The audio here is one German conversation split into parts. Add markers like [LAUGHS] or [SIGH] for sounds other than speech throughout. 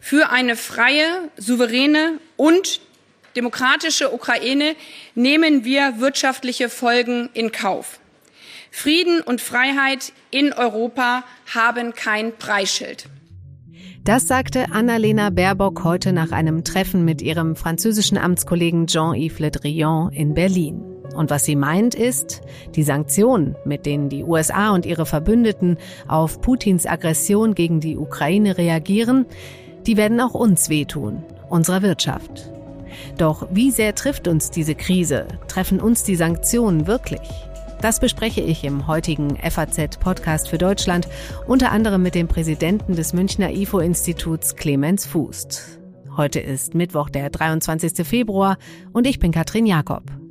Für eine freie, souveräne und demokratische Ukraine nehmen wir wirtschaftliche Folgen in Kauf. Frieden und Freiheit in Europa haben kein Preisschild. Das sagte Annalena Baerbock heute nach einem Treffen mit ihrem französischen Amtskollegen Jean-Yves Le Drian in Berlin. Und was sie meint ist, die Sanktionen, mit denen die USA und ihre Verbündeten auf Putins Aggression gegen die Ukraine reagieren, die werden auch uns wehtun, unserer Wirtschaft. Doch wie sehr trifft uns diese Krise? Treffen uns die Sanktionen wirklich? Das bespreche ich im heutigen FAZ-Podcast für Deutschland, unter anderem mit dem Präsidenten des Münchner IFO-Instituts Clemens Fußt. Heute ist Mittwoch, der 23. Februar und ich bin Katrin Jakob.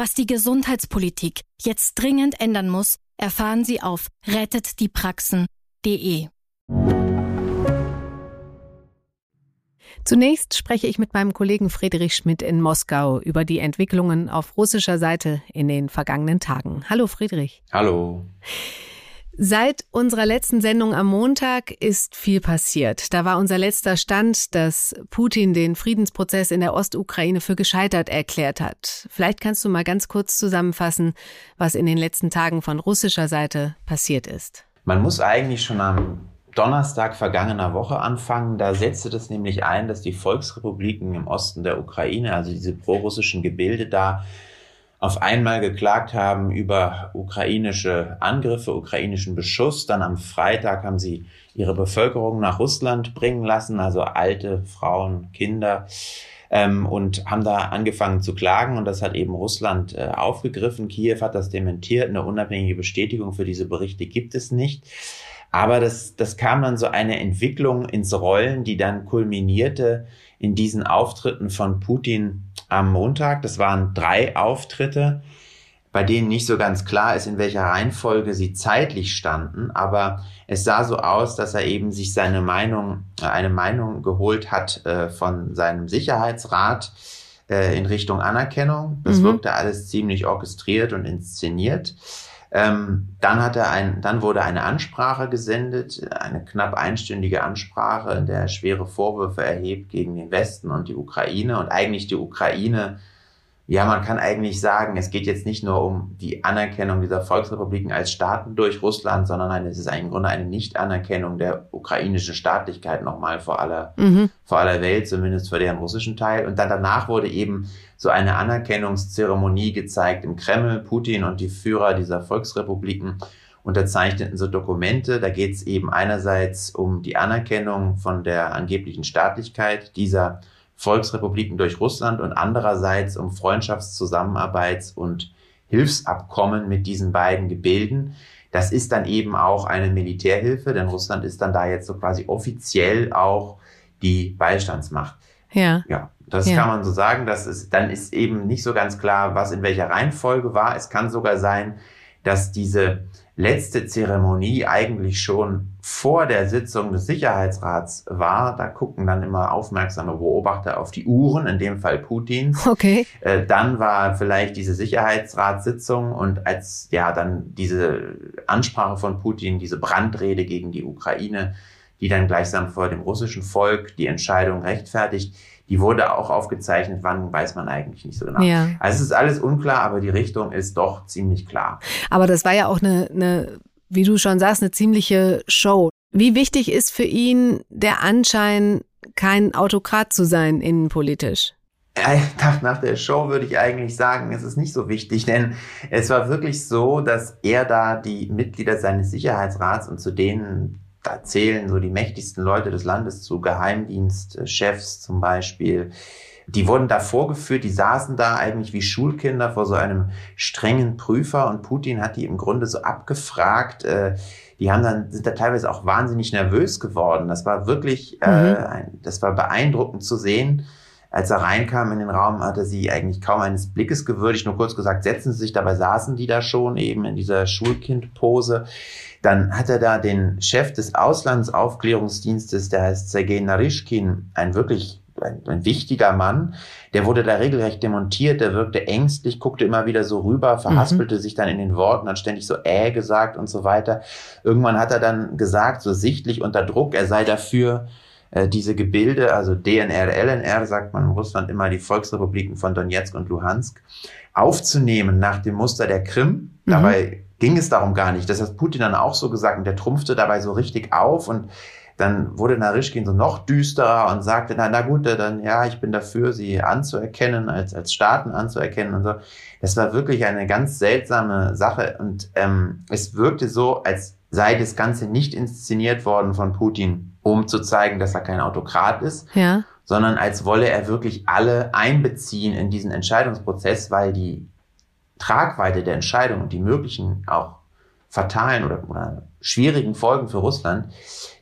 Was die Gesundheitspolitik jetzt dringend ändern muss, erfahren Sie auf rettetdiepraxen.de. Zunächst spreche ich mit meinem Kollegen Friedrich Schmidt in Moskau über die Entwicklungen auf russischer Seite in den vergangenen Tagen. Hallo Friedrich. Hallo. Seit unserer letzten Sendung am Montag ist viel passiert. Da war unser letzter Stand, dass Putin den Friedensprozess in der Ostukraine für gescheitert erklärt hat. Vielleicht kannst du mal ganz kurz zusammenfassen, was in den letzten Tagen von russischer Seite passiert ist. Man muss eigentlich schon am Donnerstag vergangener Woche anfangen. Da setzte das nämlich ein, dass die Volksrepubliken im Osten der Ukraine, also diese prorussischen Gebilde da, auf einmal geklagt haben über ukrainische Angriffe, ukrainischen Beschuss. Dann am Freitag haben sie ihre Bevölkerung nach Russland bringen lassen, also alte Frauen, Kinder, ähm, und haben da angefangen zu klagen. Und das hat eben Russland äh, aufgegriffen. Kiew hat das dementiert. Eine unabhängige Bestätigung für diese Berichte gibt es nicht. Aber das, das kam dann so eine Entwicklung ins Rollen, die dann kulminierte in diesen Auftritten von Putin am Montag. Das waren drei Auftritte, bei denen nicht so ganz klar ist, in welcher Reihenfolge sie zeitlich standen. Aber es sah so aus, dass er eben sich seine Meinung, äh, eine Meinung geholt hat äh, von seinem Sicherheitsrat äh, in Richtung Anerkennung. Das mhm. wirkte alles ziemlich orchestriert und inszeniert. Ähm, dann hat er ein, dann wurde eine Ansprache gesendet, eine knapp einstündige Ansprache, in der er schwere Vorwürfe erhebt gegen den Westen und die Ukraine. Und eigentlich die Ukraine ja, man kann eigentlich sagen, es geht jetzt nicht nur um die Anerkennung dieser Volksrepubliken als Staaten durch Russland, sondern es ist im Grunde eine Nichtanerkennung der ukrainischen Staatlichkeit nochmal vor aller, mhm. vor aller Welt, zumindest für deren russischen Teil. Und dann danach wurde eben so eine Anerkennungszeremonie gezeigt im Kreml. Putin und die Führer dieser Volksrepubliken unterzeichneten so Dokumente. Da geht es eben einerseits um die Anerkennung von der angeblichen Staatlichkeit dieser Volksrepubliken durch Russland und andererseits um Freundschaftszusammenarbeits- und Hilfsabkommen mit diesen beiden Gebilden. Das ist dann eben auch eine Militärhilfe, denn Russland ist dann da jetzt so quasi offiziell auch die Beistandsmacht. Ja. Ja, das ja. kann man so sagen. Das ist, dann ist eben nicht so ganz klar, was in welcher Reihenfolge war. Es kann sogar sein, dass diese letzte Zeremonie eigentlich schon vor der Sitzung des Sicherheitsrats war. Da gucken dann immer aufmerksame Beobachter auf die Uhren, in dem Fall Putins. Okay. Äh, dann war vielleicht diese Sicherheitsratssitzung und als ja dann diese Ansprache von Putin, diese Brandrede gegen die Ukraine, die dann gleichsam vor dem russischen Volk die Entscheidung rechtfertigt, die wurde auch aufgezeichnet, wann weiß man eigentlich nicht so genau. Ja. Also es ist alles unklar, aber die Richtung ist doch ziemlich klar. Aber das war ja auch eine, eine wie du schon sagst, eine ziemliche Show. Wie wichtig ist für ihn der Anschein, kein Autokrat zu sein innenpolitisch? Nach der Show würde ich eigentlich sagen, es ist nicht so wichtig, denn es war wirklich so, dass er da die Mitglieder seines Sicherheitsrats und zu denen da zählen so die mächtigsten Leute des Landes zu, Geheimdienstchefs zum Beispiel. Die wurden da vorgeführt, die saßen da eigentlich wie Schulkinder vor so einem strengen Prüfer und Putin hat die im Grunde so abgefragt, äh, die haben dann, sind da teilweise auch wahnsinnig nervös geworden. Das war wirklich, äh, mhm. äh, ein, das war beeindruckend zu sehen. Als er reinkam in den Raum, hatte sie eigentlich kaum eines Blickes gewürdigt, nur kurz gesagt, setzen Sie sich, dabei saßen die da schon eben in dieser Schulkindpose. Dann hat er da den Chef des Auslandsaufklärungsdienstes, der heißt Sergei Narischkin, ein wirklich ein, ein, wichtiger Mann, der wurde da regelrecht demontiert, der wirkte ängstlich, guckte immer wieder so rüber, verhaspelte mhm. sich dann in den Worten, hat ständig so äh gesagt und so weiter. Irgendwann hat er dann gesagt, so sichtlich unter Druck, er sei dafür, äh, diese Gebilde, also DNR, LNR, sagt man in Russland immer die Volksrepubliken von Donetsk und Luhansk, aufzunehmen nach dem Muster der Krim. Mhm. Dabei ging es darum gar nicht. Das hat Putin dann auch so gesagt und der trumpfte dabei so richtig auf und dann wurde Narischkin so noch düsterer und sagte, na, na gut, dann ja, ich bin dafür, sie anzuerkennen, als, als Staaten anzuerkennen und so. Das war wirklich eine ganz seltsame Sache und ähm, es wirkte so, als sei das Ganze nicht inszeniert worden von Putin, um zu zeigen, dass er kein Autokrat ist, ja. sondern als wolle er wirklich alle einbeziehen in diesen Entscheidungsprozess, weil die Tragweite der Entscheidung und die möglichen auch fatalen oder, oder schwierigen Folgen für Russland,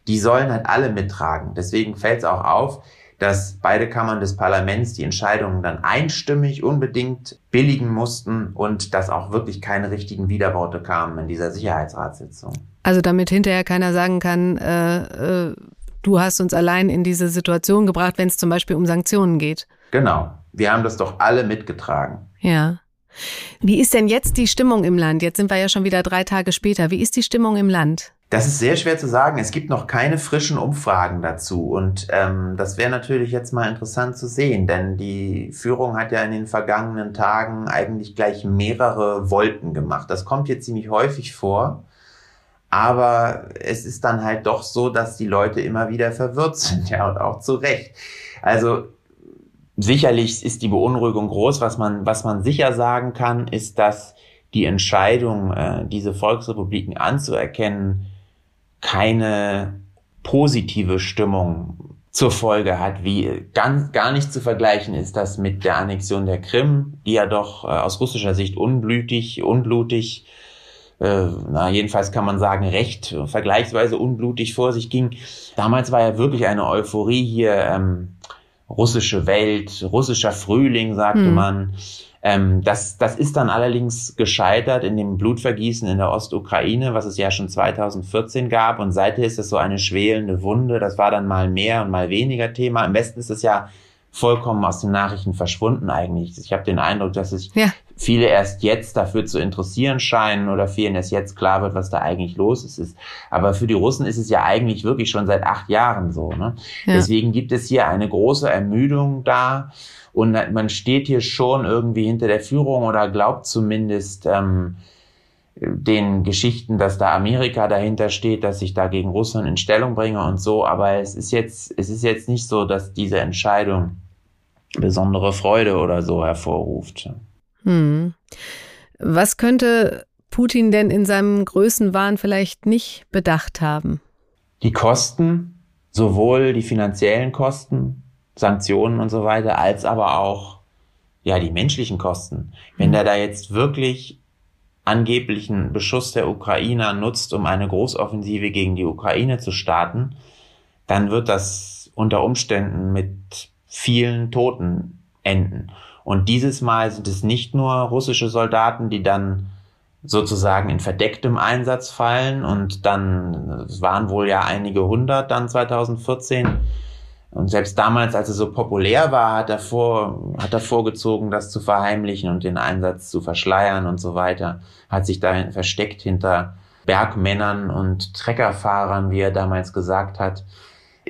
die sollen halt alle mittragen. Deswegen fällt es auch auf, dass beide Kammern des Parlaments die Entscheidungen dann einstimmig unbedingt billigen mussten und dass auch wirklich keine richtigen Widerworte kamen in dieser Sicherheitsratssitzung. Also damit hinterher keiner sagen kann, äh, äh, du hast uns allein in diese Situation gebracht, wenn es zum Beispiel um Sanktionen geht. Genau. Wir haben das doch alle mitgetragen. Ja. Wie ist denn jetzt die Stimmung im Land? Jetzt sind wir ja schon wieder drei Tage später. Wie ist die Stimmung im Land? Das ist sehr schwer zu sagen. Es gibt noch keine frischen Umfragen dazu. Und ähm, das wäre natürlich jetzt mal interessant zu sehen, denn die Führung hat ja in den vergangenen Tagen eigentlich gleich mehrere Wolken gemacht. Das kommt jetzt ziemlich häufig vor. Aber es ist dann halt doch so, dass die Leute immer wieder verwirrt sind, ja, und auch zu Recht. Also sicherlich ist die Beunruhigung groß. Was man, was man sicher sagen kann, ist, dass die Entscheidung, äh, diese Volksrepubliken anzuerkennen, keine positive Stimmung zur Folge hat, wie ganz, gar nicht zu vergleichen ist das mit der Annexion der Krim, die ja doch äh, aus russischer Sicht unblütig, unblutig, äh, na jedenfalls kann man sagen, recht vergleichsweise unblutig vor sich ging. Damals war ja wirklich eine Euphorie hier, ähm, russische Welt, russischer Frühling, sagte hm. man. Ähm, das, das ist dann allerdings gescheitert in dem Blutvergießen in der Ostukraine, was es ja schon 2014 gab. Und seither ist es so eine schwelende Wunde. Das war dann mal mehr und mal weniger Thema. Im Westen ist es ja vollkommen aus den Nachrichten verschwunden eigentlich. Ich habe den Eindruck, dass sich ja. Viele erst jetzt dafür zu interessieren scheinen oder vielen erst jetzt klar wird, was da eigentlich los ist. Aber für die Russen ist es ja eigentlich wirklich schon seit acht Jahren so. Ne? Ja. Deswegen gibt es hier eine große Ermüdung da. Und man steht hier schon irgendwie hinter der Führung oder glaubt zumindest ähm, den Geschichten, dass da Amerika dahinter steht, dass ich da gegen Russland in Stellung bringe und so. Aber es ist jetzt, es ist jetzt nicht so, dass diese Entscheidung besondere Freude oder so hervorruft. Hm. Was könnte Putin denn in seinem Größenwahn vielleicht nicht bedacht haben? Die Kosten, sowohl die finanziellen Kosten, Sanktionen und so weiter, als aber auch ja die menschlichen Kosten. Wenn der da jetzt wirklich angeblichen Beschuss der Ukrainer nutzt, um eine Großoffensive gegen die Ukraine zu starten, dann wird das unter Umständen mit vielen Toten enden. Und dieses Mal sind es nicht nur russische Soldaten, die dann sozusagen in verdecktem Einsatz fallen und dann, es waren wohl ja einige hundert dann 2014, und selbst damals, als er so populär war, hat er, vor, hat er vorgezogen, das zu verheimlichen und den Einsatz zu verschleiern und so weiter. Hat sich da versteckt hinter Bergmännern und Treckerfahrern, wie er damals gesagt hat.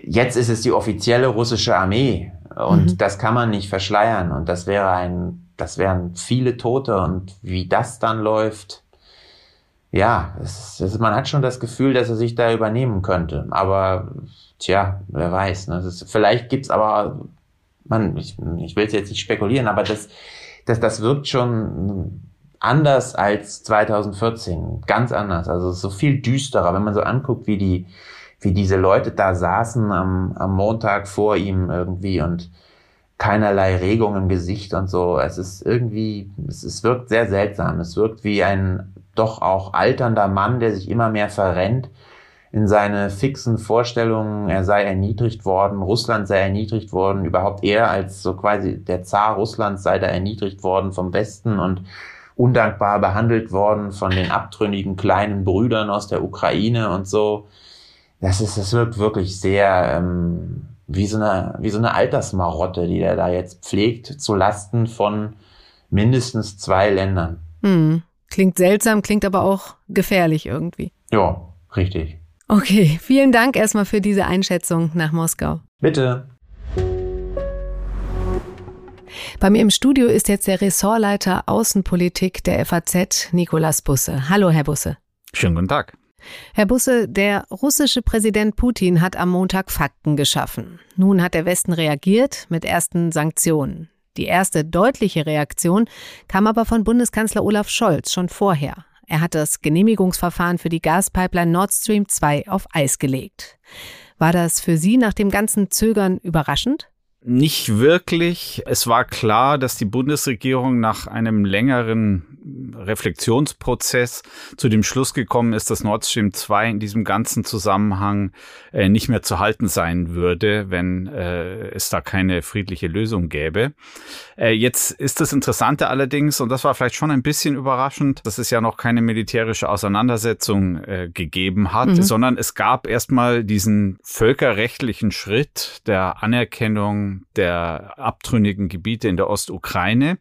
Jetzt ist es die offizielle russische Armee und mhm. das kann man nicht verschleiern und das wäre ein, das wären viele Tote und wie das dann läuft, ja, es, es, man hat schon das Gefühl, dass er sich da übernehmen könnte, aber Tja, wer weiß. Ne? Ist, vielleicht gibt's aber, man, ich, ich will jetzt nicht spekulieren, aber das, das, das wirkt schon anders als 2014, ganz anders. Also so viel düsterer, wenn man so anguckt, wie die, wie diese Leute da saßen am, am Montag vor ihm irgendwie und keinerlei Regung im Gesicht und so. Es ist irgendwie, es, es wirkt sehr seltsam. Es wirkt wie ein doch auch alternder Mann, der sich immer mehr verrennt in seine fixen Vorstellungen, er sei erniedrigt worden, Russland sei erniedrigt worden, überhaupt er als so quasi der Zar Russlands sei da erniedrigt worden vom Westen und undankbar behandelt worden von den abtrünnigen kleinen Brüdern aus der Ukraine und so. Das ist, das wirkt wirklich sehr ähm, wie so eine, wie so eine Altersmarotte, die er da jetzt pflegt, zu Lasten von mindestens zwei Ländern. Hm. Klingt seltsam, klingt aber auch gefährlich irgendwie. Ja, richtig. Okay, vielen Dank erstmal für diese Einschätzung nach Moskau. Bitte. Bei mir im Studio ist jetzt der Ressortleiter Außenpolitik der FAZ, Nikolas Busse. Hallo, Herr Busse. Schönen guten Tag. Herr Busse, der russische Präsident Putin hat am Montag Fakten geschaffen. Nun hat der Westen reagiert mit ersten Sanktionen. Die erste deutliche Reaktion kam aber von Bundeskanzler Olaf Scholz schon vorher. Er hat das Genehmigungsverfahren für die Gaspipeline Nord Stream 2 auf Eis gelegt. War das für Sie nach dem ganzen Zögern überraschend? Nicht wirklich. Es war klar, dass die Bundesregierung nach einem längeren Reflexionsprozess zu dem Schluss gekommen ist, dass Nord Stream 2 in diesem ganzen Zusammenhang äh, nicht mehr zu halten sein würde, wenn äh, es da keine friedliche Lösung gäbe. Äh, jetzt ist das Interessante allerdings, und das war vielleicht schon ein bisschen überraschend, dass es ja noch keine militärische Auseinandersetzung äh, gegeben hat, mhm. sondern es gab erstmal diesen völkerrechtlichen Schritt der Anerkennung der abtrünnigen Gebiete in der Ostukraine.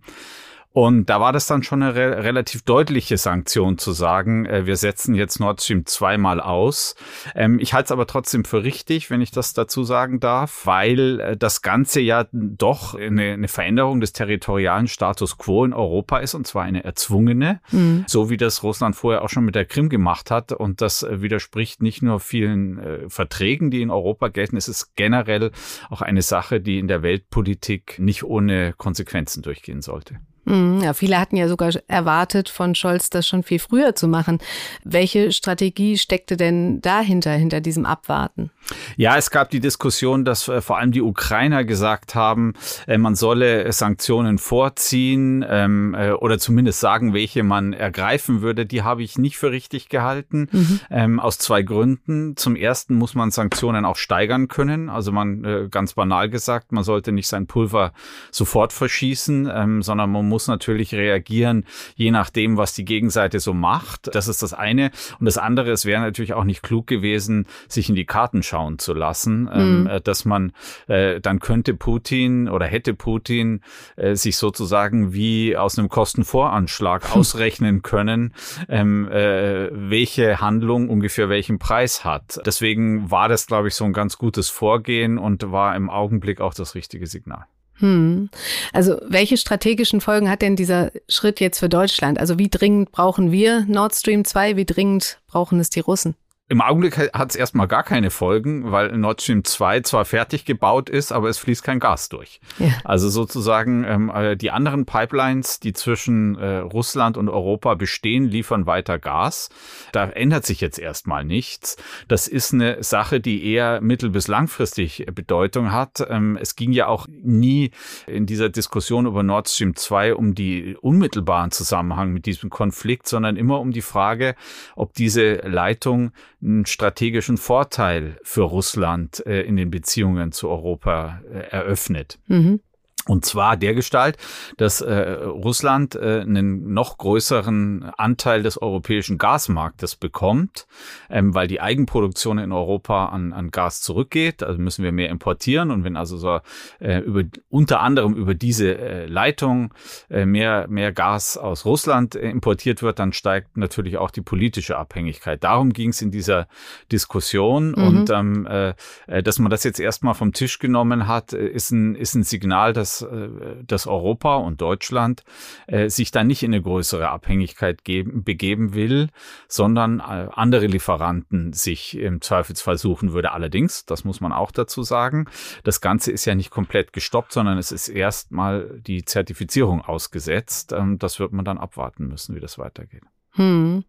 Und da war das dann schon eine re relativ deutliche Sanktion zu sagen, äh, wir setzen jetzt Nord Stream zweimal aus. Ähm, ich halte es aber trotzdem für richtig, wenn ich das dazu sagen darf, weil äh, das Ganze ja doch eine, eine, Veränderung des territorialen Status quo in Europa ist und zwar eine erzwungene, mhm. so wie das Russland vorher auch schon mit der Krim gemacht hat. Und das äh, widerspricht nicht nur vielen äh, Verträgen, die in Europa gelten, es ist generell auch eine Sache, die in der Weltpolitik nicht ohne Konsequenzen durchgehen sollte. Mhm, ja, viele hatten ja sogar erwartet von Scholz, das schon viel früher zu machen. Welche Strategie steckte denn dahinter, hinter diesem Abwarten? Ja, es gab die Diskussion, dass äh, vor allem die Ukrainer gesagt haben, äh, man solle Sanktionen vorziehen ähm, äh, oder zumindest sagen, welche man ergreifen würde. Die habe ich nicht für richtig gehalten, mhm. ähm, aus zwei Gründen. Zum ersten muss man Sanktionen auch steigern können. Also man, äh, ganz banal gesagt, man sollte nicht sein Pulver sofort verschießen, ähm, sondern man muss natürlich reagieren, je nachdem, was die Gegenseite so macht. Das ist das eine. Und das andere, es wäre natürlich auch nicht klug gewesen, sich in die Karten schauen zu lassen, ähm, mhm. dass man äh, dann könnte Putin oder hätte Putin äh, sich sozusagen wie aus einem Kostenvoranschlag [LAUGHS] ausrechnen können, ähm, äh, welche Handlung ungefähr welchen Preis hat. Deswegen war das, glaube ich, so ein ganz gutes Vorgehen und war im Augenblick auch das richtige Signal. Hm. Also welche strategischen Folgen hat denn dieser Schritt jetzt für Deutschland? Also wie dringend brauchen wir Nord Stream 2? Wie dringend brauchen es die Russen? Im Augenblick hat es erstmal gar keine Folgen, weil Nord Stream 2 zwar fertig gebaut ist, aber es fließt kein Gas durch. Ja. Also sozusagen ähm, äh, die anderen Pipelines, die zwischen äh, Russland und Europa bestehen, liefern weiter Gas. Da ändert sich jetzt erstmal nichts. Das ist eine Sache, die eher mittel- bis langfristig Bedeutung hat. Ähm, es ging ja auch nie in dieser Diskussion über Nord Stream 2 um die unmittelbaren Zusammenhang mit diesem Konflikt, sondern immer um die Frage, ob diese Leitung einen strategischen Vorteil für Russland äh, in den Beziehungen zu Europa äh, eröffnet. Mhm. Und zwar der Gestalt, dass äh, Russland äh, einen noch größeren Anteil des europäischen Gasmarktes bekommt, ähm, weil die Eigenproduktion in Europa an, an Gas zurückgeht. Also müssen wir mehr importieren. Und wenn also so äh, über, unter anderem über diese äh, Leitung äh, mehr, mehr Gas aus Russland äh, importiert wird, dann steigt natürlich auch die politische Abhängigkeit. Darum ging es in dieser Diskussion. Mhm. Und ähm, äh, äh, dass man das jetzt erstmal vom Tisch genommen hat, äh, ist ein, ist ein Signal, dass dass, äh, dass Europa und Deutschland äh, sich da nicht in eine größere Abhängigkeit geben, begeben will, sondern äh, andere Lieferanten sich im Zweifelsfall suchen würde. Allerdings, das muss man auch dazu sagen, das Ganze ist ja nicht komplett gestoppt, sondern es ist erstmal die Zertifizierung ausgesetzt. Ähm, das wird man dann abwarten müssen, wie das weitergeht. Hm.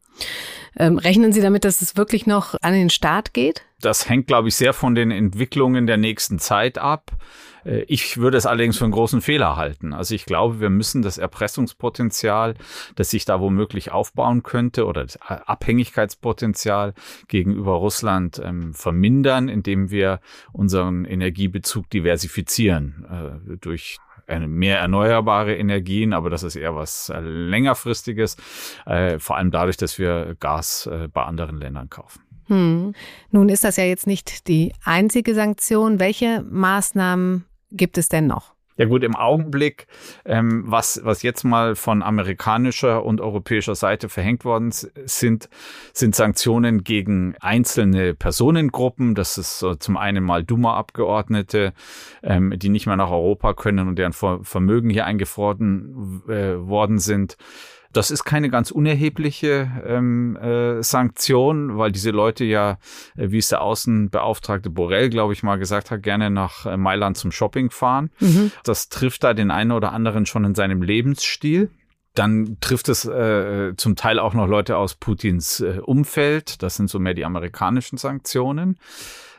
Ähm, rechnen Sie damit, dass es wirklich noch an den Start geht? Das hängt, glaube ich, sehr von den Entwicklungen der nächsten Zeit ab. Äh, ich würde es allerdings für einen großen Fehler halten. Also ich glaube, wir müssen das Erpressungspotenzial, das sich da womöglich aufbauen könnte oder das Abhängigkeitspotenzial gegenüber Russland ähm, vermindern, indem wir unseren Energiebezug diversifizieren äh, durch mehr erneuerbare Energien, aber das ist eher was äh, längerfristiges, äh, vor allem dadurch, dass wir Gas äh, bei anderen Ländern kaufen. Hm. Nun ist das ja jetzt nicht die einzige Sanktion. Welche Maßnahmen gibt es denn noch? Ja gut, im Augenblick, ähm, was, was jetzt mal von amerikanischer und europäischer Seite verhängt worden sind, sind Sanktionen gegen einzelne Personengruppen. Das ist so zum einen mal Duma-Abgeordnete, ähm, die nicht mehr nach Europa können und deren Vermögen hier eingefroren äh, worden sind. Das ist keine ganz unerhebliche ähm, äh, Sanktion, weil diese Leute ja, äh, wie es der Außenbeauftragte Borrell, glaube ich, mal gesagt hat, gerne nach äh, Mailand zum Shopping fahren. Mhm. Das trifft da den einen oder anderen schon in seinem Lebensstil. Dann trifft es äh, zum Teil auch noch Leute aus Putins äh, Umfeld. Das sind so mehr die amerikanischen Sanktionen.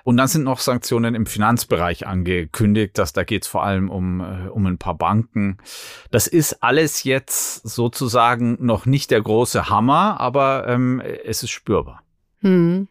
Und dann sind noch Sanktionen im Finanzbereich angekündigt, dass da geht es vor allem um, äh, um ein paar Banken. Das ist alles jetzt sozusagen noch nicht der große Hammer, aber ähm, es ist spürbar. Hm.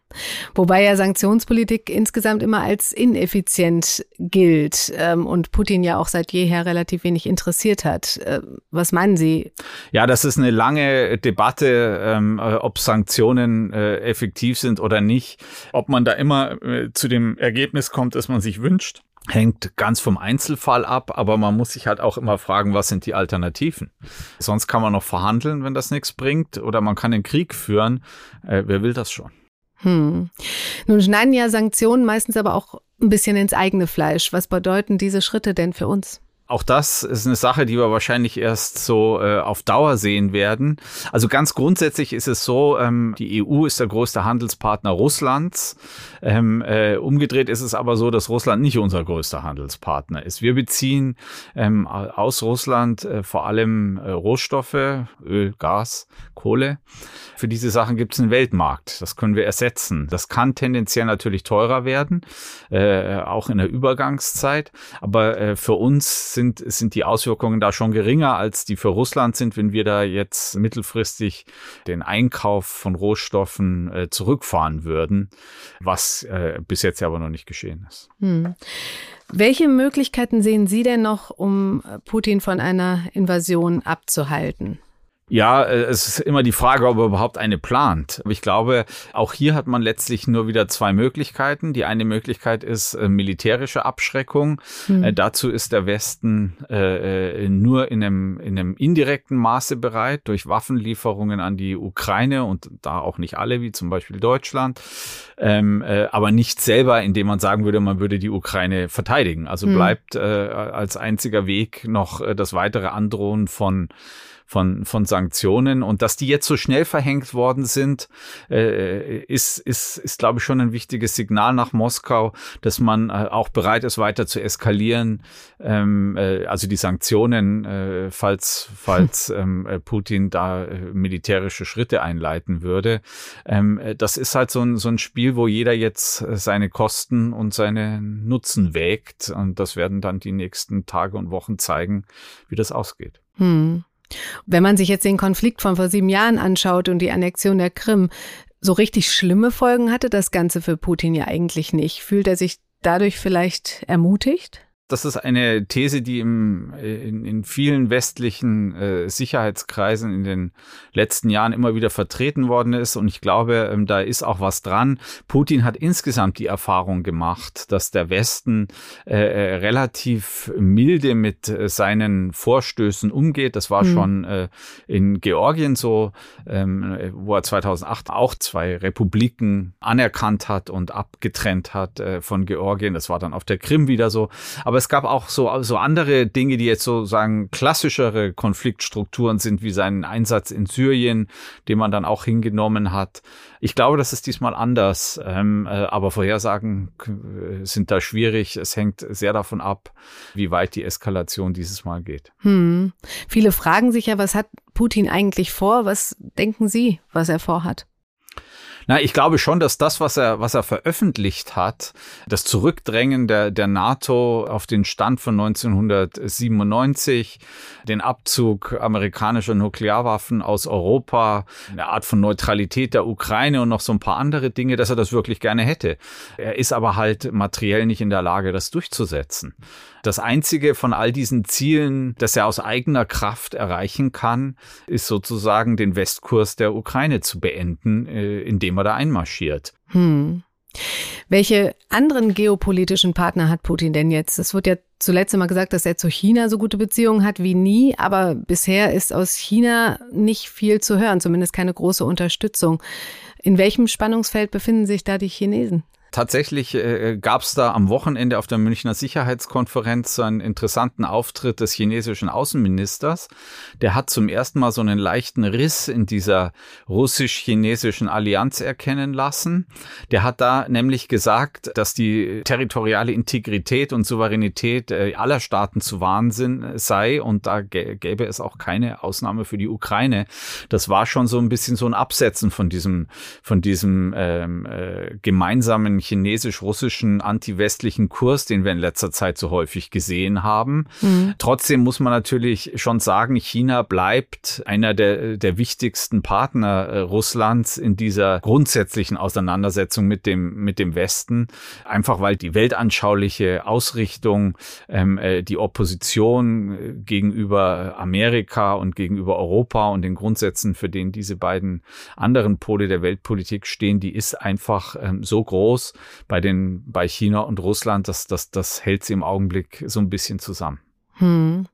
Wobei ja Sanktionspolitik insgesamt immer als ineffizient gilt ähm, und Putin ja auch seit jeher relativ wenig interessiert hat. Äh, was meinen Sie? Ja, das ist eine lange Debatte, ähm, äh, ob Sanktionen äh, effektiv sind oder nicht. Ob man da immer äh, zu dem Ergebnis kommt, das man sich wünscht hängt ganz vom Einzelfall ab, aber man muss sich halt auch immer fragen, was sind die Alternativen? Sonst kann man noch verhandeln, wenn das nichts bringt, oder man kann den Krieg führen. Äh, wer will das schon? Hm. Nun schneiden ja Sanktionen meistens aber auch ein bisschen ins eigene Fleisch. Was bedeuten diese Schritte denn für uns? Auch das ist eine Sache, die wir wahrscheinlich erst so äh, auf Dauer sehen werden. Also ganz grundsätzlich ist es so, ähm, die EU ist der größte Handelspartner Russlands. Ähm, äh, umgedreht ist es aber so, dass Russland nicht unser größter Handelspartner ist. Wir beziehen ähm, aus Russland äh, vor allem äh, Rohstoffe, Öl, Gas, Kohle. Für diese Sachen gibt es einen Weltmarkt. Das können wir ersetzen. Das kann tendenziell natürlich teurer werden, äh, auch in der Übergangszeit. Aber äh, für uns sind, sind die Auswirkungen da schon geringer, als die für Russland sind, wenn wir da jetzt mittelfristig den Einkauf von Rohstoffen äh, zurückfahren würden, was äh, bis jetzt aber noch nicht geschehen ist. Hm. Welche Möglichkeiten sehen Sie denn noch, um Putin von einer Invasion abzuhalten? Ja, äh, es ist immer die Frage, ob er überhaupt eine plant. Aber ich glaube, auch hier hat man letztlich nur wieder zwei Möglichkeiten. Die eine Möglichkeit ist äh, militärische Abschreckung. Mhm. Äh, dazu ist der Westen äh, äh, nur in einem, in einem indirekten Maße bereit, durch Waffenlieferungen an die Ukraine und da auch nicht alle, wie zum Beispiel Deutschland, ähm, äh, aber nicht selber, indem man sagen würde, man würde die Ukraine verteidigen. Also mhm. bleibt als einziger Weg noch das weitere Androhen von von, von Sanktionen. Und dass die jetzt so schnell verhängt worden sind, äh, ist, ist, ist, glaube ich, schon ein wichtiges Signal nach Moskau, dass man äh, auch bereit ist, weiter zu eskalieren. Ähm, äh, also die Sanktionen, äh, falls, falls ähm, äh, Putin da äh, militärische Schritte einleiten würde. Ähm, äh, das ist halt so ein, so ein Spiel, wo jeder jetzt seine Kosten und seine Nutzen wägt. Und das werden dann die nächsten Tage und Wochen zeigen, wie das ausgeht. Hm. Wenn man sich jetzt den Konflikt von vor sieben Jahren anschaut und die Annexion der Krim, so richtig schlimme Folgen hatte das Ganze für Putin ja eigentlich nicht. Fühlt er sich dadurch vielleicht ermutigt? Das ist eine These, die im, in, in vielen westlichen äh, Sicherheitskreisen in den letzten Jahren immer wieder vertreten worden ist. Und ich glaube, ähm, da ist auch was dran. Putin hat insgesamt die Erfahrung gemacht, dass der Westen äh, äh relativ milde mit äh, seinen Vorstößen umgeht. Das war mhm. schon äh, in Georgien so, ähm, wo er 2008 auch zwei Republiken anerkannt hat und abgetrennt hat äh, von Georgien. Das war dann auf der Krim wieder so. Aber aber es gab auch so, so andere Dinge, die jetzt sozusagen klassischere Konfliktstrukturen sind, wie seinen Einsatz in Syrien, den man dann auch hingenommen hat. Ich glaube, das ist diesmal anders. Ähm, äh, aber Vorhersagen äh, sind da schwierig. Es hängt sehr davon ab, wie weit die Eskalation dieses Mal geht. Hm. Viele fragen sich ja, was hat Putin eigentlich vor? Was denken Sie, was er vorhat? Na, ich glaube schon, dass das, was er, was er veröffentlicht hat, das Zurückdrängen der, der NATO auf den Stand von 1997, den Abzug amerikanischer Nuklearwaffen aus Europa, eine Art von Neutralität der Ukraine und noch so ein paar andere Dinge, dass er das wirklich gerne hätte. Er ist aber halt materiell nicht in der Lage, das durchzusetzen. Das einzige von all diesen Zielen, das er aus eigener Kraft erreichen kann, ist sozusagen den Westkurs der Ukraine zu beenden, äh, indem er da einmarschiert. Hm. Welche anderen geopolitischen Partner hat Putin denn jetzt? Es wird ja zuletzt immer gesagt, dass er zu China so gute Beziehungen hat wie nie, aber bisher ist aus China nicht viel zu hören, zumindest keine große Unterstützung. In welchem Spannungsfeld befinden sich da die Chinesen? Tatsächlich äh, gab es da am Wochenende auf der Münchner Sicherheitskonferenz einen interessanten Auftritt des chinesischen Außenministers. Der hat zum ersten Mal so einen leichten Riss in dieser russisch-chinesischen Allianz erkennen lassen. Der hat da nämlich gesagt, dass die territoriale Integrität und Souveränität äh, aller Staaten zu Wahnsinn sei und da gäbe es auch keine Ausnahme für die Ukraine. Das war schon so ein bisschen so ein Absetzen von diesem, von diesem ähm, äh, gemeinsamen chinesisch-russischen anti-westlichen Kurs, den wir in letzter Zeit so häufig gesehen haben. Mhm. Trotzdem muss man natürlich schon sagen, China bleibt einer der, der wichtigsten Partner äh, Russlands in dieser grundsätzlichen Auseinandersetzung mit dem, mit dem Westen. Einfach weil die weltanschauliche Ausrichtung, ähm, äh, die Opposition äh, gegenüber Amerika und gegenüber Europa und den Grundsätzen, für den diese beiden anderen Pole der Weltpolitik stehen, die ist einfach ähm, so groß, bei den, bei China und Russland, das, das, das hält sie im Augenblick so ein bisschen zusammen. Hm.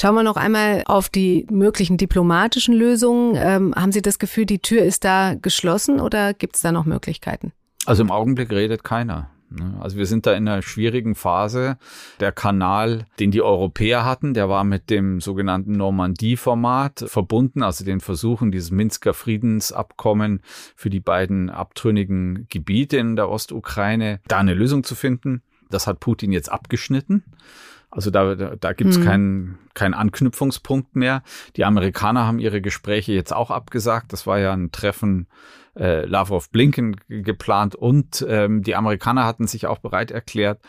Schauen wir noch einmal auf die möglichen diplomatischen Lösungen. Ähm, haben Sie das Gefühl, die Tür ist da geschlossen oder gibt es da noch Möglichkeiten? Also im Augenblick redet keiner. Ne? Also wir sind da in einer schwierigen Phase. Der Kanal, den die Europäer hatten, der war mit dem sogenannten Normandie-Format verbunden, also den Versuchen, dieses Minsker Friedensabkommen für die beiden abtrünnigen Gebiete in der Ostukraine, da eine Lösung zu finden. Das hat Putin jetzt abgeschnitten. Also da, da, da gibt es mhm. keinen keinen Anknüpfungspunkt mehr. Die Amerikaner haben ihre Gespräche jetzt auch abgesagt. Das war ja ein Treffen äh, Lavrov Blinken geplant und ähm, die Amerikaner hatten sich auch bereit erklärt,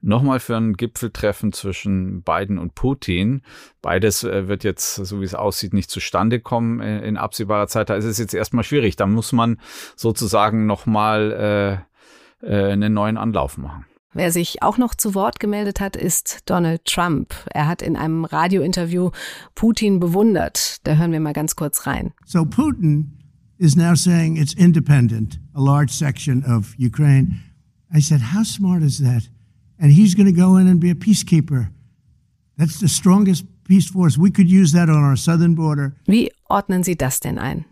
nochmal für ein Gipfeltreffen zwischen Biden und Putin. Beides äh, wird jetzt, so wie es aussieht, nicht zustande kommen äh, in absehbarer Zeit. Da ist es jetzt erstmal schwierig. Da muss man sozusagen nochmal äh, äh, einen neuen Anlauf machen. Wer sich auch noch zu Wort gemeldet hat, ist Donald Trump. Er hat in einem Radiointerview Putin bewundert. Da hören wir mal ganz kurz rein. So Putin is now saying it's independent, a large section of Ukraine. I said, how smart is that? And he's going to go in and be a peacekeeper. That's the strongest peace force. We could use that on our southern border. Wie ordnen Sie das denn ein?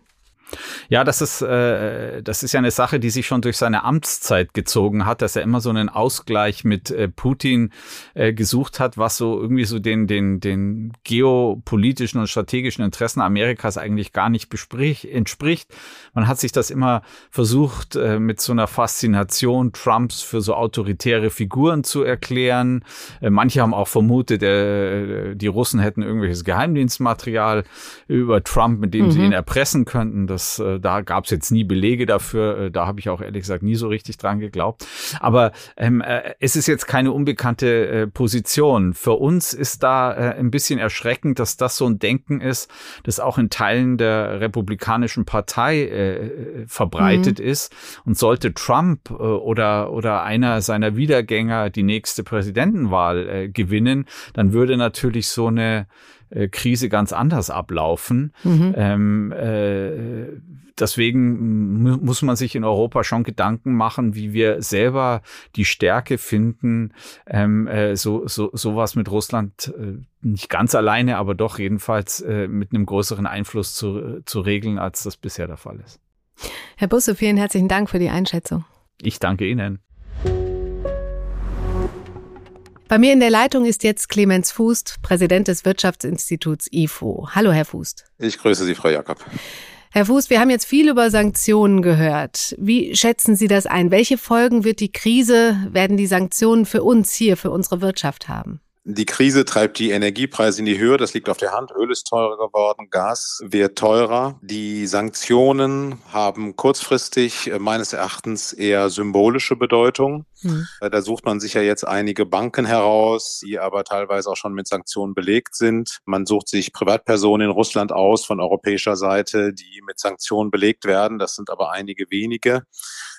Ja, das ist, äh, das ist ja eine Sache, die sich schon durch seine Amtszeit gezogen hat, dass er immer so einen Ausgleich mit äh, Putin äh, gesucht hat, was so irgendwie so den, den, den geopolitischen und strategischen Interessen Amerikas eigentlich gar nicht entspricht. Man hat sich das immer versucht, äh, mit so einer Faszination Trumps für so autoritäre Figuren zu erklären. Äh, manche haben auch vermutet, äh, die Russen hätten irgendwelches Geheimdienstmaterial über Trump, mit dem mhm. sie ihn erpressen könnten. Das das, äh, da gab es jetzt nie Belege dafür. Äh, da habe ich auch ehrlich gesagt nie so richtig dran geglaubt. Aber ähm, äh, es ist jetzt keine unbekannte äh, Position. Für uns ist da äh, ein bisschen erschreckend, dass das so ein Denken ist, das auch in Teilen der Republikanischen Partei äh, verbreitet mhm. ist. Und sollte Trump äh, oder, oder einer seiner Wiedergänger die nächste Präsidentenwahl äh, gewinnen, dann würde natürlich so eine äh, Krise ganz anders ablaufen. Mhm. Ähm, äh, deswegen muss man sich in Europa schon Gedanken machen, wie wir selber die Stärke finden, ähm, äh, so, so sowas mit Russland äh, nicht ganz alleine, aber doch jedenfalls äh, mit einem größeren Einfluss zu, zu regeln, als das bisher der Fall ist. Herr Busse, vielen herzlichen Dank für die Einschätzung. Ich danke Ihnen. Bei mir in der Leitung ist jetzt Clemens Fußt, Präsident des Wirtschaftsinstituts IFO. Hallo, Herr Fußt. Ich grüße Sie, Frau Jakob. Herr Fuß, wir haben jetzt viel über Sanktionen gehört. Wie schätzen Sie das ein? Welche Folgen wird die Krise, werden die Sanktionen für uns hier, für unsere Wirtschaft haben? Die Krise treibt die Energiepreise in die Höhe. Das liegt auf der Hand. Öl ist teurer geworden, Gas wird teurer. Die Sanktionen haben kurzfristig äh, meines Erachtens eher symbolische Bedeutung. Mhm. Da sucht man sich ja jetzt einige Banken heraus, die aber teilweise auch schon mit Sanktionen belegt sind. Man sucht sich Privatpersonen in Russland aus von europäischer Seite, die mit Sanktionen belegt werden. Das sind aber einige wenige.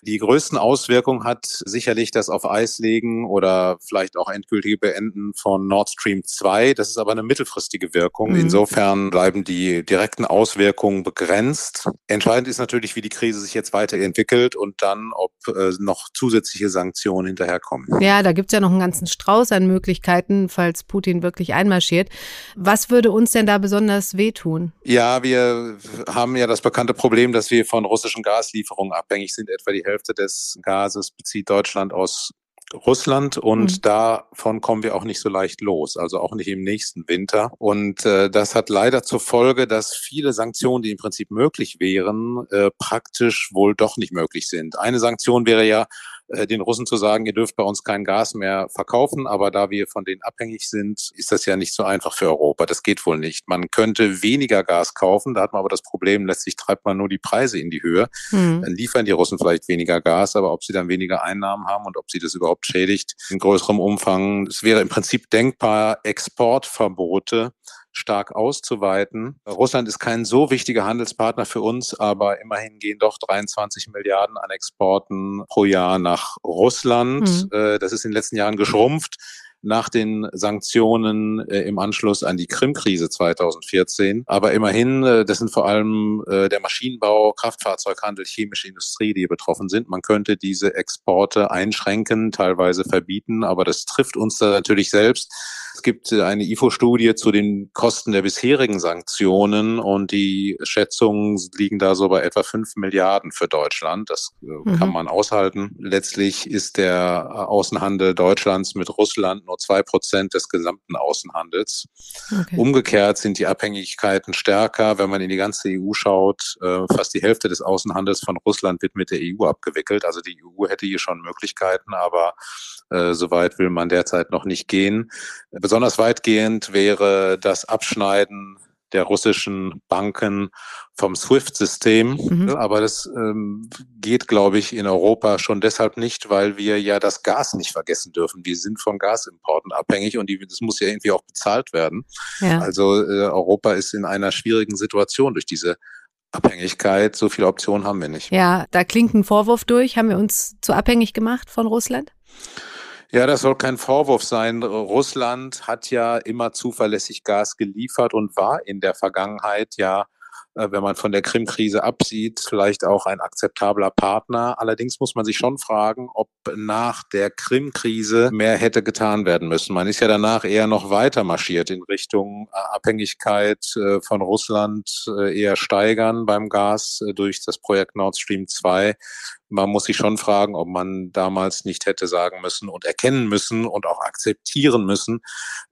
Die größten Auswirkungen hat sicherlich das auf Eis legen oder vielleicht auch endgültige Beenden von Nord Stream 2. Das ist aber eine mittelfristige Wirkung. Mhm. Insofern bleiben die direkten Auswirkungen begrenzt. Entscheidend ist natürlich, wie die Krise sich jetzt weiterentwickelt und dann, ob äh, noch zusätzliche Sanktionen hinterherkommen. Ja, da gibt es ja noch einen ganzen Strauß an Möglichkeiten, falls Putin wirklich einmarschiert. Was würde uns denn da besonders wehtun? Ja, wir haben ja das bekannte Problem, dass wir von russischen Gaslieferungen abhängig sind. Etwa die Hälfte des Gases bezieht Deutschland aus Russland und mhm. davon kommen wir auch nicht so leicht los, also auch nicht im nächsten Winter. Und äh, das hat leider zur Folge, dass viele Sanktionen, die im Prinzip möglich wären, äh, praktisch wohl doch nicht möglich sind. Eine Sanktion wäre ja, den Russen zu sagen, ihr dürft bei uns kein Gas mehr verkaufen, aber da wir von denen abhängig sind, ist das ja nicht so einfach für Europa. Das geht wohl nicht. Man könnte weniger Gas kaufen, da hat man aber das Problem, letztlich treibt man nur die Preise in die Höhe. Mhm. Dann liefern die Russen vielleicht weniger Gas, aber ob sie dann weniger Einnahmen haben und ob sie das überhaupt schädigt in größerem Umfang, es wäre im Prinzip denkbar, Exportverbote stark auszuweiten. Russland ist kein so wichtiger Handelspartner für uns, aber immerhin gehen doch 23 Milliarden an Exporten pro Jahr nach Russland. Mhm. Das ist in den letzten Jahren geschrumpft nach den Sanktionen äh, im Anschluss an die Krim-Krise 2014. Aber immerhin, äh, das sind vor allem äh, der Maschinenbau, Kraftfahrzeughandel, chemische Industrie, die betroffen sind. Man könnte diese Exporte einschränken, teilweise verbieten, aber das trifft uns da natürlich selbst. Es gibt eine IFO-Studie zu den Kosten der bisherigen Sanktionen und die Schätzungen liegen da so bei etwa fünf Milliarden für Deutschland. Das äh, mhm. kann man aushalten. Letztlich ist der Außenhandel Deutschlands mit Russland nur zwei Prozent des gesamten Außenhandels. Okay. Umgekehrt sind die Abhängigkeiten stärker. Wenn man in die ganze EU schaut, äh, fast die Hälfte des Außenhandels von Russland wird mit der EU abgewickelt. Also die EU hätte hier schon Möglichkeiten, aber äh, Soweit will man derzeit noch nicht gehen. Besonders weitgehend wäre das Abschneiden der russischen Banken vom SWIFT-System. Mhm. Aber das ähm, geht, glaube ich, in Europa schon deshalb nicht, weil wir ja das Gas nicht vergessen dürfen. Wir sind von Gasimporten abhängig und die, das muss ja irgendwie auch bezahlt werden. Ja. Also äh, Europa ist in einer schwierigen Situation durch diese Abhängigkeit. So viele Optionen haben wir nicht. Ja, da klingt ein Vorwurf durch. Haben wir uns zu abhängig gemacht von Russland? Ja, das soll kein Vorwurf sein. Russland hat ja immer zuverlässig Gas geliefert und war in der Vergangenheit ja äh, wenn man von der Krim-Krise absieht, vielleicht auch ein akzeptabler Partner. Allerdings muss man sich schon fragen, ob nach der Krim-Krise mehr hätte getan werden müssen. Man ist ja danach eher noch weiter marschiert in Richtung äh, Abhängigkeit äh, von Russland eher steigern beim Gas durch das Projekt Nord Stream 2 man muss sich schon fragen, ob man damals nicht hätte sagen müssen und erkennen müssen und auch akzeptieren müssen,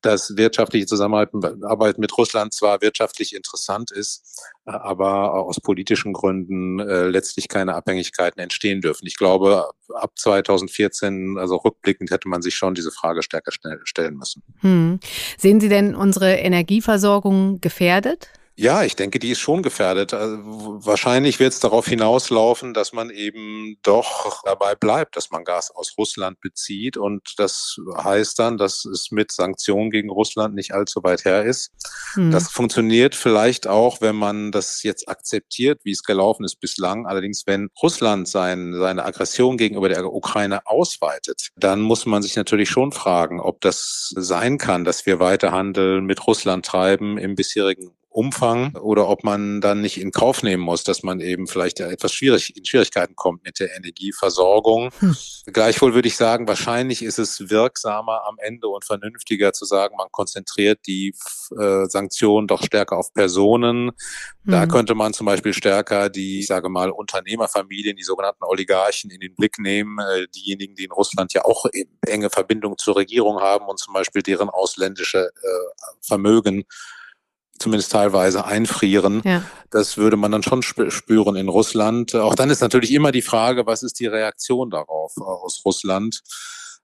dass wirtschaftliche Zusammenarbeit mit Russland zwar wirtschaftlich interessant ist, aber aus politischen Gründen äh, letztlich keine Abhängigkeiten entstehen dürfen. Ich glaube, ab 2014, also rückblickend, hätte man sich schon diese Frage stärker stellen müssen. Hm. Sehen Sie denn unsere Energieversorgung gefährdet? Ja, ich denke, die ist schon gefährdet. Also, wahrscheinlich wird es darauf hinauslaufen, dass man eben doch dabei bleibt, dass man Gas aus Russland bezieht. Und das heißt dann, dass es mit Sanktionen gegen Russland nicht allzu weit her ist. Hm. Das funktioniert vielleicht auch, wenn man das jetzt akzeptiert, wie es gelaufen ist bislang. Allerdings, wenn Russland sein, seine Aggression gegenüber der Ukraine ausweitet, dann muss man sich natürlich schon fragen, ob das sein kann, dass wir weiter Handel mit Russland treiben im bisherigen Umfang oder ob man dann nicht in Kauf nehmen muss, dass man eben vielleicht etwas schwierig in Schwierigkeiten kommt mit der Energieversorgung. Hm. Gleichwohl würde ich sagen, wahrscheinlich ist es wirksamer am Ende und vernünftiger zu sagen, man konzentriert die äh, Sanktionen doch stärker auf Personen. Da hm. könnte man zum Beispiel stärker die, ich sage mal, Unternehmerfamilien, die sogenannten Oligarchen in den Blick nehmen, äh, diejenigen, die in Russland ja auch enge Verbindung zur Regierung haben und zum Beispiel deren ausländische äh, Vermögen zumindest teilweise einfrieren. Ja. Das würde man dann schon spüren in Russland. Auch dann ist natürlich immer die Frage, was ist die Reaktion darauf aus Russland?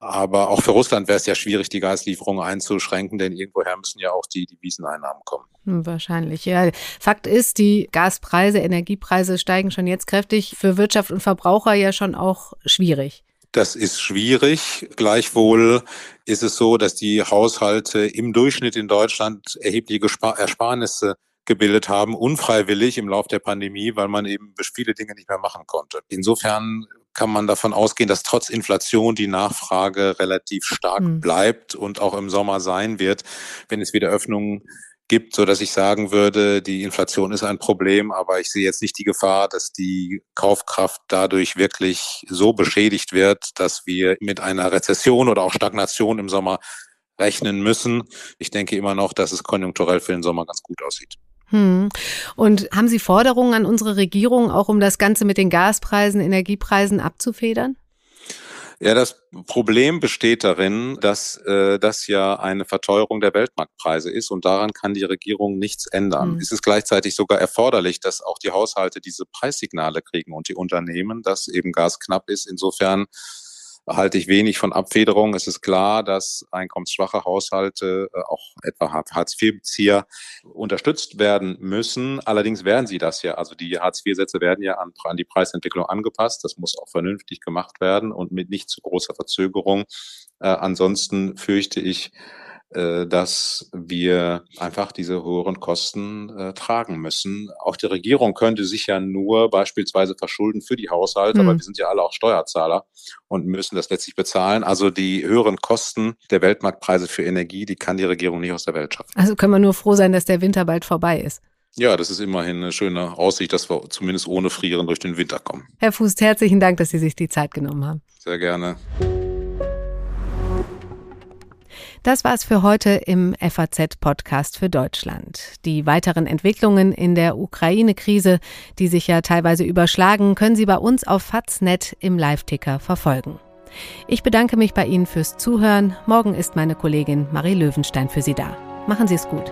Aber auch für Russland wäre es ja schwierig, die Gaslieferungen einzuschränken, denn irgendwoher müssen ja auch die Deviseneinnahmen kommen. Wahrscheinlich, ja. Fakt ist, die Gaspreise, Energiepreise steigen schon jetzt kräftig. Für Wirtschaft und Verbraucher ja schon auch schwierig. Das ist schwierig. Gleichwohl ist es so, dass die Haushalte im Durchschnitt in Deutschland erhebliche Ersparnisse gebildet haben, unfreiwillig im Lauf der Pandemie, weil man eben viele Dinge nicht mehr machen konnte. Insofern kann man davon ausgehen, dass trotz Inflation die Nachfrage relativ stark mhm. bleibt und auch im Sommer sein wird, wenn es wieder Öffnungen gibt, so dass ich sagen würde, die Inflation ist ein Problem, aber ich sehe jetzt nicht die Gefahr, dass die Kaufkraft dadurch wirklich so beschädigt wird, dass wir mit einer Rezession oder auch Stagnation im Sommer rechnen müssen. Ich denke immer noch, dass es konjunkturell für den Sommer ganz gut aussieht. Hm. Und haben Sie Forderungen an unsere Regierung, auch um das Ganze mit den Gaspreisen, Energiepreisen abzufedern? Ja, das Problem besteht darin, dass äh, das ja eine Verteuerung der Weltmarktpreise ist und daran kann die Regierung nichts ändern. Mhm. Es ist gleichzeitig sogar erforderlich, dass auch die Haushalte diese Preissignale kriegen und die Unternehmen, dass eben Gas knapp ist. Insofern halte ich wenig von Abfederung. Es ist klar, dass einkommensschwache Haushalte, äh, auch etwa Hartz-IV-Bezieher, unterstützt werden müssen. Allerdings werden sie das ja. Also die Hartz-IV-Sätze werden ja an, an die Preisentwicklung angepasst. Das muss auch vernünftig gemacht werden und mit nicht zu großer Verzögerung. Äh, ansonsten fürchte ich, dass wir einfach diese höheren Kosten äh, tragen müssen. Auch die Regierung könnte sich ja nur beispielsweise verschulden für die Haushalte, mhm. aber wir sind ja alle auch Steuerzahler und müssen das letztlich bezahlen. Also die höheren Kosten der Weltmarktpreise für Energie, die kann die Regierung nicht aus der Welt schaffen. Also können wir nur froh sein, dass der Winter bald vorbei ist. Ja, das ist immerhin eine schöne Aussicht, dass wir zumindest ohne Frieren durch den Winter kommen. Herr Fuß, herzlichen Dank, dass Sie sich die Zeit genommen haben. Sehr gerne. Das war's für heute im FAZ-Podcast für Deutschland. Die weiteren Entwicklungen in der Ukraine-Krise, die sich ja teilweise überschlagen, können Sie bei uns auf FAZ.net im Live-Ticker verfolgen. Ich bedanke mich bei Ihnen fürs Zuhören. Morgen ist meine Kollegin Marie Löwenstein für Sie da. Machen Sie es gut.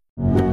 you